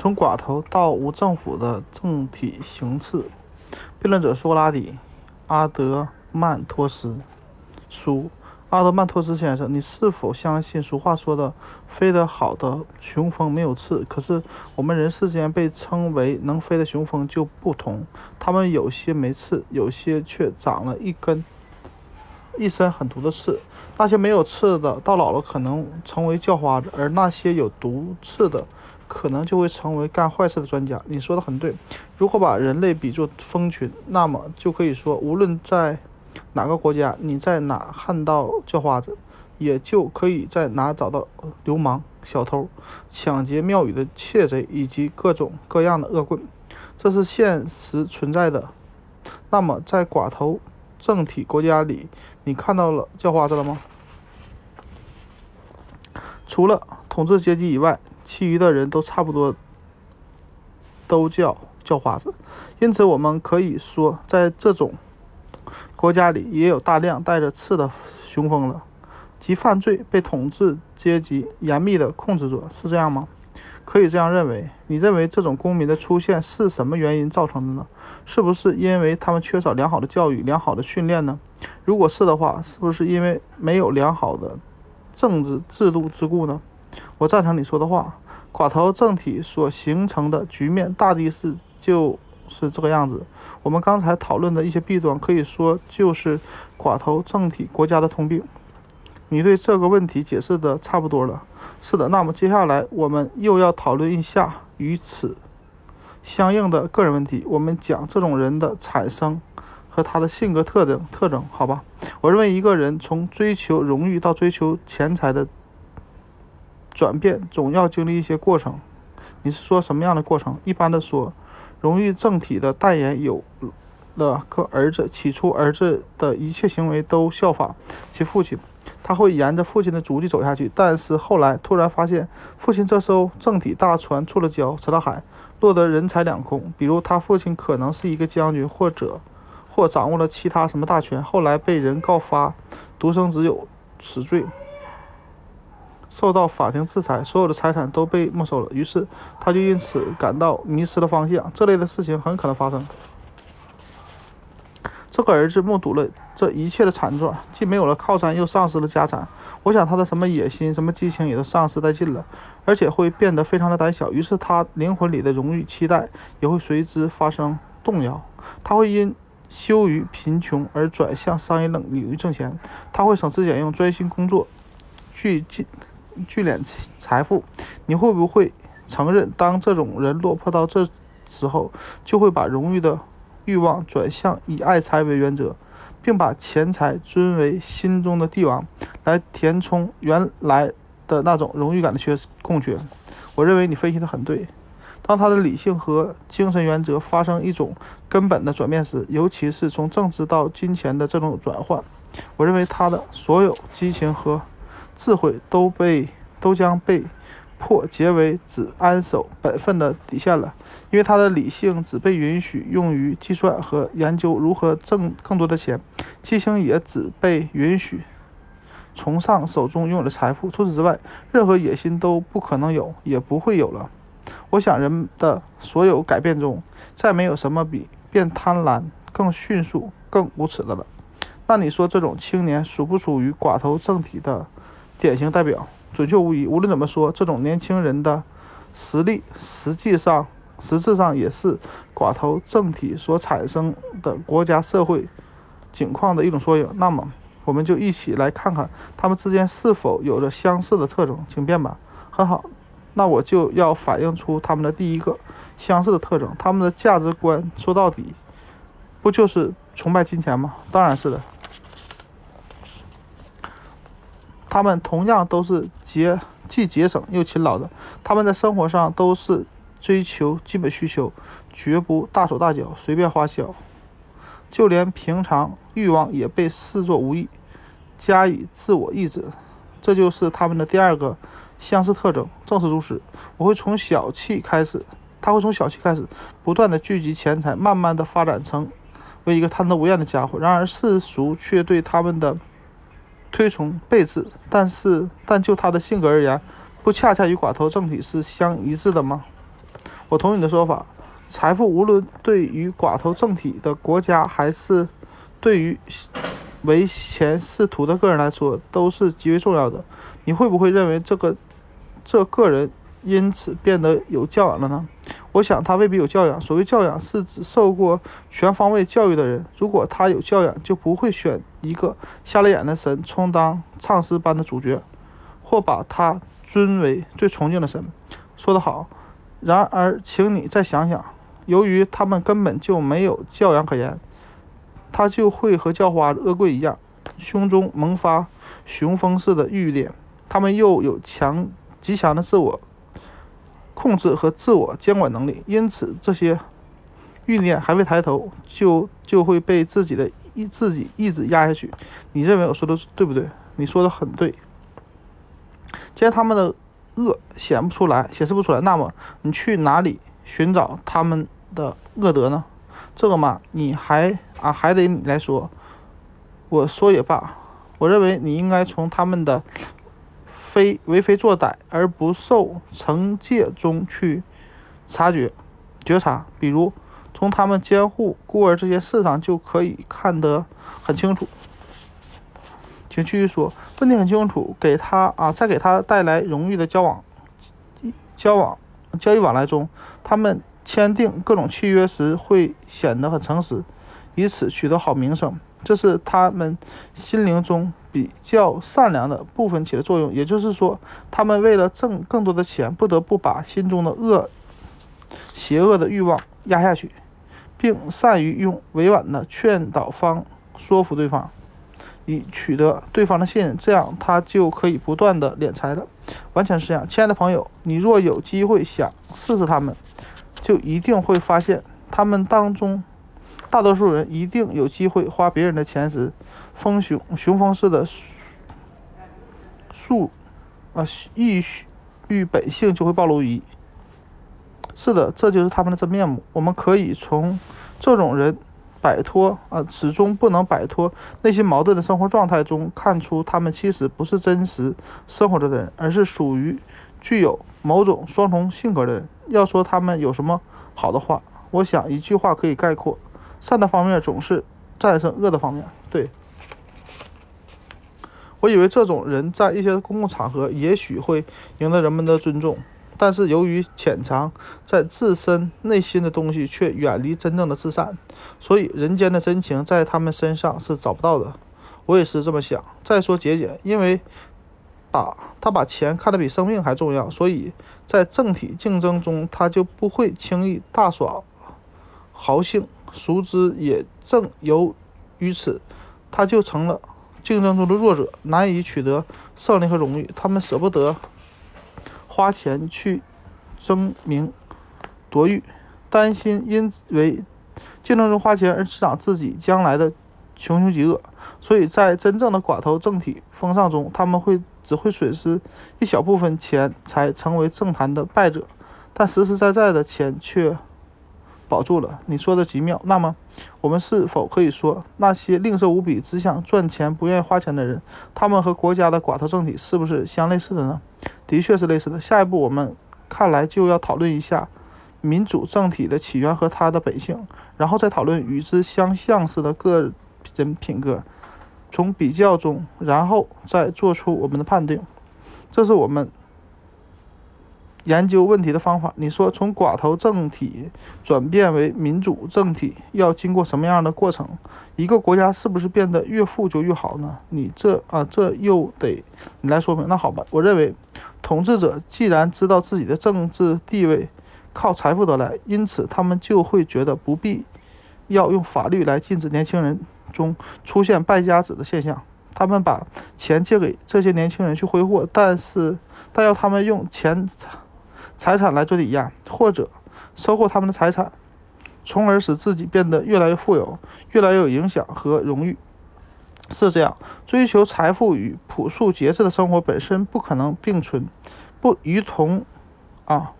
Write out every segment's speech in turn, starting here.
从寡头到无政府的政体形式。辩论者苏格拉底、阿德曼托斯书。阿德曼托斯先生，你是否相信俗话说的“飞得好的雄蜂没有刺”？可是我们人世间被称为能飞的雄蜂就不同，它们有些没刺，有些却长了一根一身很毒的刺。那些没有刺的，到老了可能成为叫花子；而那些有毒刺的，可能就会成为干坏事的专家。你说的很对。如果把人类比作蜂群，那么就可以说，无论在哪个国家，你在哪看到叫花子，也就可以在哪找到流氓、小偷、抢劫庙宇的窃贼以及各种各样的恶棍。这是现实存在的。那么，在寡头政体国家里，你看到了叫花子了吗？除了统治阶级以外，其余的人都差不多都叫叫花子。因此，我们可以说，在这种国家里也有大量带着刺的雄蜂了，即犯罪被统治阶级严密的控制着，是这样吗？可以这样认为。你认为这种公民的出现是什么原因造成的呢？是不是因为他们缺少良好的教育、良好的训练呢？如果是的话，是不是因为没有良好的政治制度之故呢？我赞成你说的话。寡头政体所形成的局面，大抵是就。是这个样子。我们刚才讨论的一些弊端，可以说就是寡头政体国家的通病。你对这个问题解释的差不多了。是的，那么接下来我们又要讨论一下与此相应的个人问题。我们讲这种人的产生和他的性格特征特征，好吧？我认为一个人从追求荣誉到追求钱财的转变，总要经历一些过程。你是说什么样的过程？一般的说。荣誉政体的代言有了个儿子，起初儿子的一切行为都效仿其父亲，他会沿着父亲的足迹走下去。但是后来突然发现，父亲这艘政体大船触了礁，沉了海，落得人财两空。比如他父亲可能是一个将军，或者或掌握了其他什么大权，后来被人告发独生子有死罪。受到法庭制裁，所有的财产都被没收了，于是他就因此感到迷失了方向。这类的事情很可能发生。这个儿子目睹了这一切的惨状，既没有了靠山，又丧失了家产。我想他的什么野心、什么激情也都丧失殆尽了，而且会变得非常的胆小。于是他灵魂里的荣誉期待也会随之发生动摇。他会因羞于贫穷而转向商业领领域挣钱。他会省吃俭用，专心工作，去进。聚敛财富，你会不会承认，当这种人落魄到这时候，就会把荣誉的欲望转向以爱财为原则，并把钱财尊为心中的帝王，来填充原来的那种荣誉感的缺空缺？我认为你分析的很对。当他的理性和精神原则发生一种根本的转变时，尤其是从政治到金钱的这种转换，我认为他的所有激情和。智慧都被都将被迫结为只安守本分的底线了，因为他的理性只被允许用于计算和研究如何挣更多的钱，激情也只被允许崇尚手中拥有的财富。除此之外，任何野心都不可能有，也不会有了。我想，人的所有改变中，再没有什么比变贪婪更迅速、更无耻的了。那你说，这种青年属不属于寡头政体的？典型代表，准确无疑。无论怎么说，这种年轻人的实力，实际上实质上也是寡头政体所产生的国家社会景况的一种缩影。那么，我们就一起来看看他们之间是否有着相似的特征。请便吧。很好，那我就要反映出他们的第一个相似的特征：他们的价值观说到底，不就是崇拜金钱吗？当然是的。他们同样都是节既节省又勤劳的，他们在生活上都是追求基本需求，绝不大手大脚随便花销，就连平常欲望也被视作无益，加以自我抑制。这就是他们的第二个相似特征。正是如此，我会从小气开始，他会从小气开始，不断的聚集钱财，慢慢的发展成为一个贪得无厌的家伙。然而世俗却对他们的。推崇备至，但是但就他的性格而言，不恰恰与寡头政体是相一致的吗？我同意你的说法。财富无论对于寡头政体的国家，还是对于唯钱是图的个人来说，都是极为重要的。你会不会认为这个这个人因此变得有教养了呢？我想他未必有教养。所谓教养，是指受过全方位教育的人。如果他有教养，就不会选一个瞎了眼的神充当唱诗班的主角，或把他尊为最崇敬的神。说得好。然而，请你再想想。由于他们根本就没有教养可言，他就会和叫花子恶贵一样，胸中萌发雄风似的欲念。他们又有强极强的自我控制和自我监管能力，因此这些欲念还未抬头，就就会被自己的意自己意志压下去。你认为我说的对不对？你说的很对。既然他们的恶显不出来，显示不出来，那么你去哪里寻找他们？的恶德呢？这个嘛，你还啊还得你来说。我说也罢，我认为你应该从他们的非为非作歹而不受惩戒中去察觉、觉察。比如从他们监护孤儿这些事上就可以看得很清楚。请继续说，问题很清楚。给他啊，在给他带来荣誉的交往、交往、交易往来中，他们。签订各种契约时会显得很诚实，以此取得好名声。这是他们心灵中比较善良的部分起了作用。也就是说，他们为了挣更多的钱，不得不把心中的恶、邪恶的欲望压下去，并善于用委婉的劝导方说服对方，以取得对方的信任。这样，他就可以不断的敛财了。完全是这样，亲爱的朋友，你若有机会想试试他们。就一定会发现，他们当中大多数人一定有机会花别人的钱时，风雄雄风似的树啊欲欲本性就会暴露于。是的，这就是他们的真面目。我们可以从这种人摆脱啊始终不能摆脱内心矛盾的生活状态中看出，他们其实不是真实生活着的人，而是属于具有某种双重性格的人。要说他们有什么好的话，我想一句话可以概括：善的方面总是战胜恶的方面。对，我以为这种人在一些公共场合也许会赢得人们的尊重，但是由于潜藏在自身内心的东西却远离真正的至善，所以人间的真情在他们身上是找不到的。我也是这么想。再说节俭，因为。把他把钱看得比生命还重要，所以在政体竞争中，他就不会轻易大耍豪兴。熟知也正由于此，他就成了竞争中的弱者，难以取得胜利和荣誉。他们舍不得花钱去争名夺誉，担心因为竞争中花钱而滋长自己将来的穷凶极恶。所以在真正的寡头政体风尚中，他们会。只会损失一小部分钱才成为政坛的败者，但实实在在的钱却保住了。你说的极妙。那么，我们是否可以说，那些吝啬无比、只想赚钱、不愿意花钱的人，他们和国家的寡头政体是不是相类似的呢？的确是类似的。下一步，我们看来就要讨论一下民主政体的起源和它的本性，然后再讨论与之相相似的个人品格。从比较中，然后再做出我们的判定，这是我们研究问题的方法。你说，从寡头政体转变为民主政体要经过什么样的过程？一个国家是不是变得越富就越好呢？你这啊，这又得你来说明。那好吧，我认为，统治者既然知道自己的政治地位靠财富得来，因此他们就会觉得不必要用法律来禁止年轻人。中出现败家子的现象，他们把钱借给这些年轻人去挥霍，但是但要他们用钱财产来做抵押，或者收获他们的财产，从而使自己变得越来越富有，越来越有影响和荣誉。是这样，追求财富与朴素节制的生活本身不可能并存，不于同啊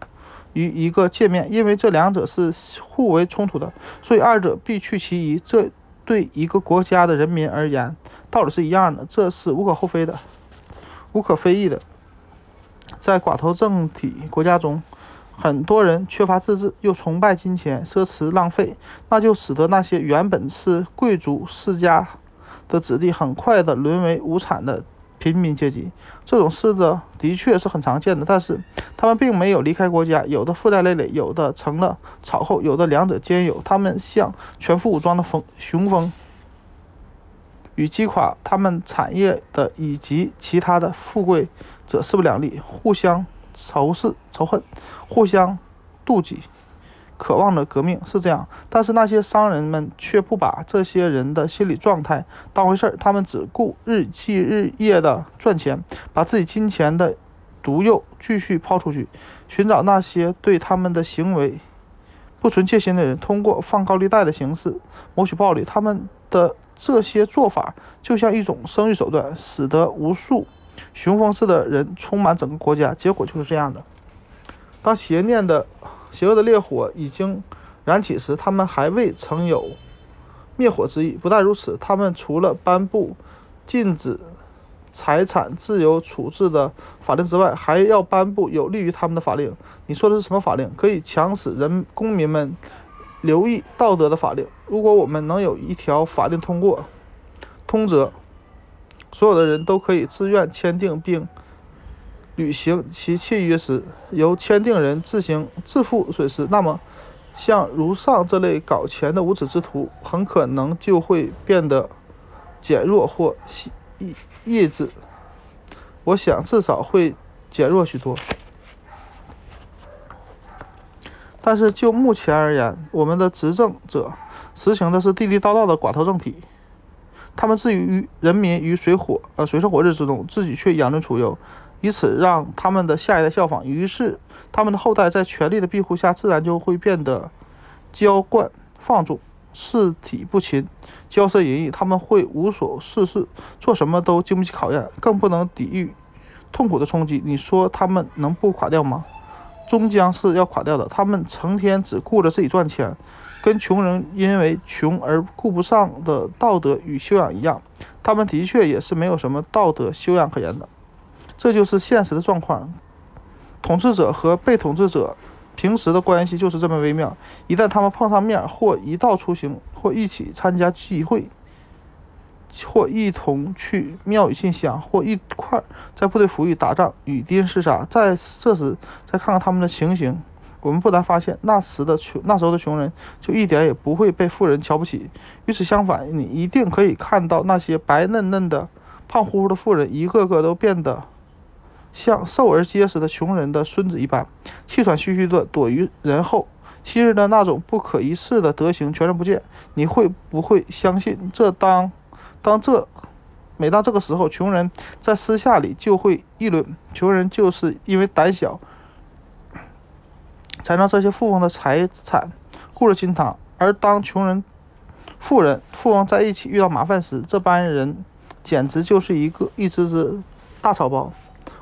于一个界面，因为这两者是互为冲突的，所以二者必去其一。这。对一个国家的人民而言，道理是一样的，这是无可厚非的，无可非议的。在寡头政体国家中，很多人缺乏自制，又崇拜金钱、奢侈浪费，那就使得那些原本是贵族世家的子弟，很快的沦为无产的平民阶级。这种事的的确是很常见的，但是他们并没有离开国家，有的负债累累，有的成了草寇，有的两者兼有。他们像全副武装的风雄风，与击垮他们产业的以及其他的富贵者势不两立，互相。仇视、仇恨，互相妒忌，渴望着革命是这样。但是那些商人们却不把这些人的心理状态当回事儿，他们只顾日积日夜的赚钱，把自己金钱的毒药继续抛出去，寻找那些对他们的行为不存戒心的人，通过放高利贷的形式谋取暴利。他们的这些做法就像一种生育手段，使得无数。雄风似的人充满整个国家，结果就是这样的。当邪念的、邪恶的烈火已经燃起时，他们还未曾有灭火之意。不但如此，他们除了颁布禁止财产自由处置的法令之外，还要颁布有利于他们的法令。你说的是什么法令？可以强使人公民们留意道德的法令。如果我们能有一条法令通过，通则。所有的人都可以自愿签订并履行其契约时，由签订人自行自负损失。那么，像如上这类搞钱的无耻之徒，很可能就会变得减弱或抑抑制。我想，至少会减弱许多。但是就目前而言，我们的执政者实行的是地地道道的寡头政体。他们置于人民于水火呃水深火热之中，自己却养尊处优，以此让他们的下一代效仿。于是，他们的后代在权力的庇护下，自然就会变得娇惯放纵、事体不勤、骄奢淫逸。他们会无所事事，做什么都经不起考验，更不能抵御痛苦的冲击。你说他们能不垮掉吗？终将是要垮掉的。他们成天只顾着自己赚钱。跟穷人因为穷而顾不上的道德与修养一样，他们的确也是没有什么道德修养可言的。这就是现实的状况。统治者和被统治者平时的关系就是这么微妙。一旦他们碰上面，或一道出行，或一起参加聚会，或一同去庙宇信香，或一块在部队服役、打仗、与敌人厮杀，在这时再看看他们的情形。我们不难发现，那时的穷，那时候的穷人就一点也不会被富人瞧不起。与此相反，你一定可以看到那些白嫩嫩的、胖乎乎的富人，一个个都变得像瘦而结实的穷人的孙子一般，气喘吁吁地躲于人后。昔日的那种不可一世的德行全然不见。你会不会相信？这当当这每当这个时候，穷人在私下里就会议论：穷人就是因为胆小。才让这些富翁的财产固若金汤，而当穷人、富人、富翁在一起遇到麻烦时，这班人简直就是一个一只只大草包。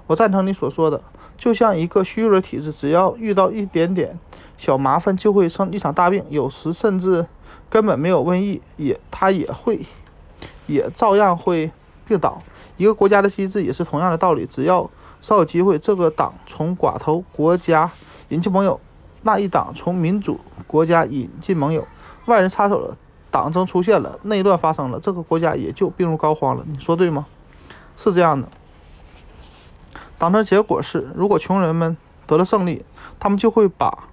我赞成你所说的，就像一个虚弱的体质，只要遇到一点点小麻烦，就会生一场大病，有时甚至根本没有瘟疫，也他也会也照样会病倒。一个国家的机制也是同样的道理，只要稍有机会，这个党从寡头国家引进盟友。那一党从民主国家引进盟友，外人插手了，党争出现了，内乱发生了，这个国家也就病入膏肓了。你说对吗？是这样的。党争结果是，如果穷人们得了胜利，他们就会把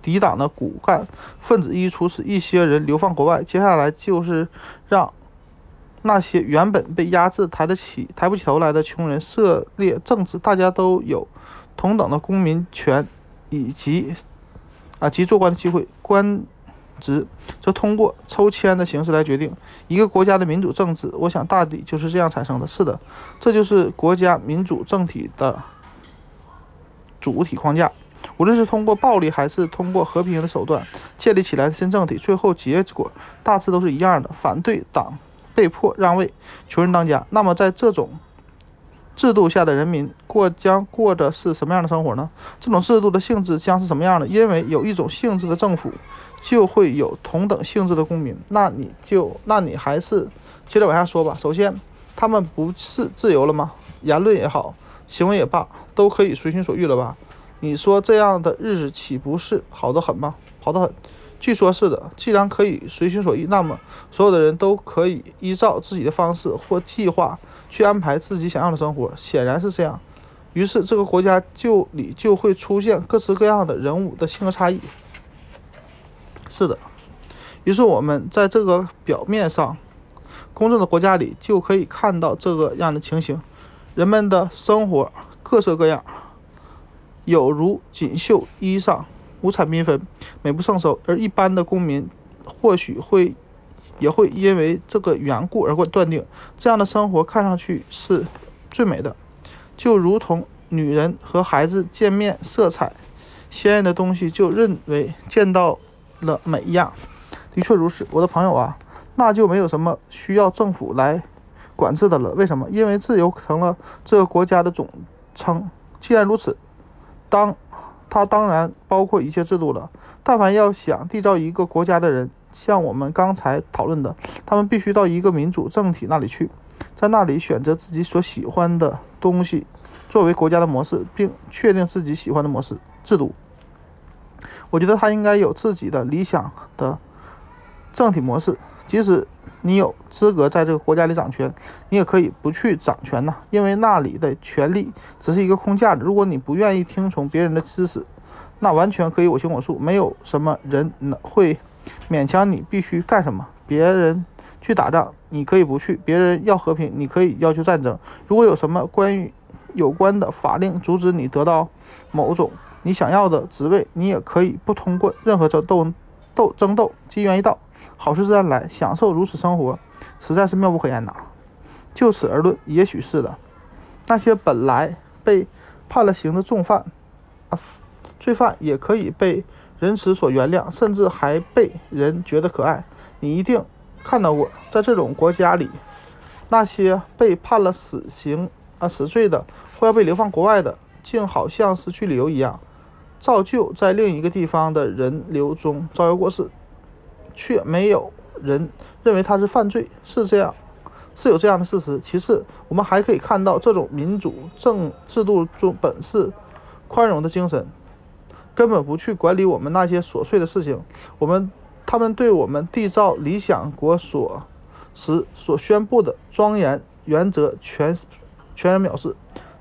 敌党的骨干分子一一处死，一些人流放国外。接下来就是让那些原本被压制、抬得起、抬不起头来的穷人涉猎政治，大家都有同等的公民权以及。啊，及做官的机会，官职则通过抽签的形式来决定。一个国家的民主政治，我想大抵就是这样产生的。是的，这就是国家民主政体的主体框架。无论是通过暴力还是通过和平的手段建立起来的新政体，最后结果大致都是一样的：反对党被迫让位，穷人当家。那么在这种制度下的人民过将过的是什么样的生活呢？这种制度的性质将是什么样的？因为有一种性质的政府，就会有同等性质的公民。那你就，那你还是接着往下说吧。首先，他们不是自由了吗？言论也好，行为也罢，都可以随心所欲了吧？你说这样的日子岂不是好得很吗？好得很。据说是的。既然可以随心所欲，那么所有的人都可以依照自己的方式或计划去安排自己想要的生活。显然是这样。于是这个国家就里就会出现各式各样的人物的性格差异。是的。于是我们在这个表面上公正的国家里就可以看到这个样的情形：人们的生活各色各样，有如锦绣衣裳。五彩缤纷，美不胜收，而一般的公民或许会也会因为这个缘故而断定这样的生活看上去是最美的，就如同女人和孩子见面色彩鲜艳的东西就认为见到了美一样。的确如此，我的朋友啊，那就没有什么需要政府来管制的了。为什么？因为自由成了这个国家的总称。既然如此，当。它当然包括一切制度了。但凡要想缔造一个国家的人，像我们刚才讨论的，他们必须到一个民主政体那里去，在那里选择自己所喜欢的东西作为国家的模式，并确定自己喜欢的模式制度。我觉得他应该有自己的理想的政体模式，即使。你有资格在这个国家里掌权，你也可以不去掌权呐，因为那里的权力只是一个空架子。如果你不愿意听从别人的指使，那完全可以我行我素，没有什么人能会勉强你必须干什么。别人去打仗，你可以不去；别人要和平，你可以要求战争。如果有什么关于有关的法令阻止你得到某种你想要的职位，你也可以不通过任何争斗斗争斗，机缘一到。好事自然来，享受如此生活，实在是妙不可言呐。就此而论，也许是的。那些本来被判了刑的重犯啊，罪犯也可以被仁慈所原谅，甚至还被人觉得可爱。你一定看到过，在这种国家里，那些被判了死刑啊死罪的，或要被流放国外的，竟好像是去旅游一样，照旧在另一个地方的人流中招摇过市。却没有人认为他是犯罪，是这样，是有这样的事实。其次，我们还可以看到这种民主政制度中本是宽容的精神，根本不去管理我们那些琐碎的事情。我们他们对我们缔造理想国所时所宣布的庄严原则全全然藐视。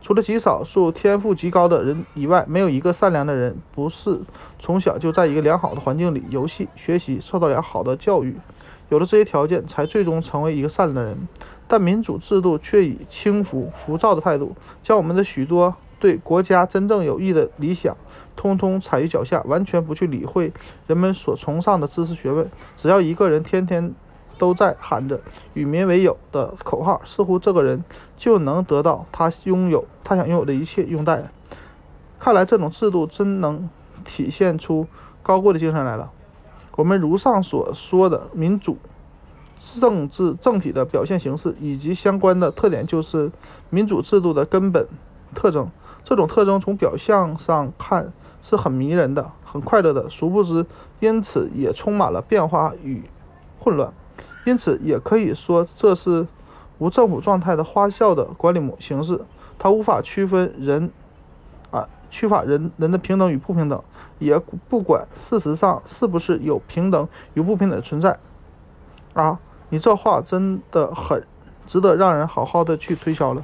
除了极少数天赋极高的人以外，没有一个善良的人不是从小就在一个良好的环境里游戏、学习、受到良好的教育。有了这些条件，才最终成为一个善良的人。但民主制度却以轻浮、浮躁的态度，将我们的许多对国家真正有益的理想，通通踩于脚下，完全不去理会人们所崇尚的知识学问。只要一个人天天。都在喊着“与民为友”的口号，似乎这个人就能得到他拥有、他想拥有的一切拥戴。看来这种制度真能体现出高贵的精神来了。我们如上所说的民主政治政体的表现形式以及相关的特点，就是民主制度的根本特征。这种特征从表象上看是很迷人的、很快乐的，殊不知因此也充满了变化与混乱。因此，也可以说这是无政府状态的花销的管理模形式。它无法区分人，啊，区法人人的平等与不平等，也不管事实上是不是有平等与不平等的存在。啊，你这话真的很值得让人好好的去推销了。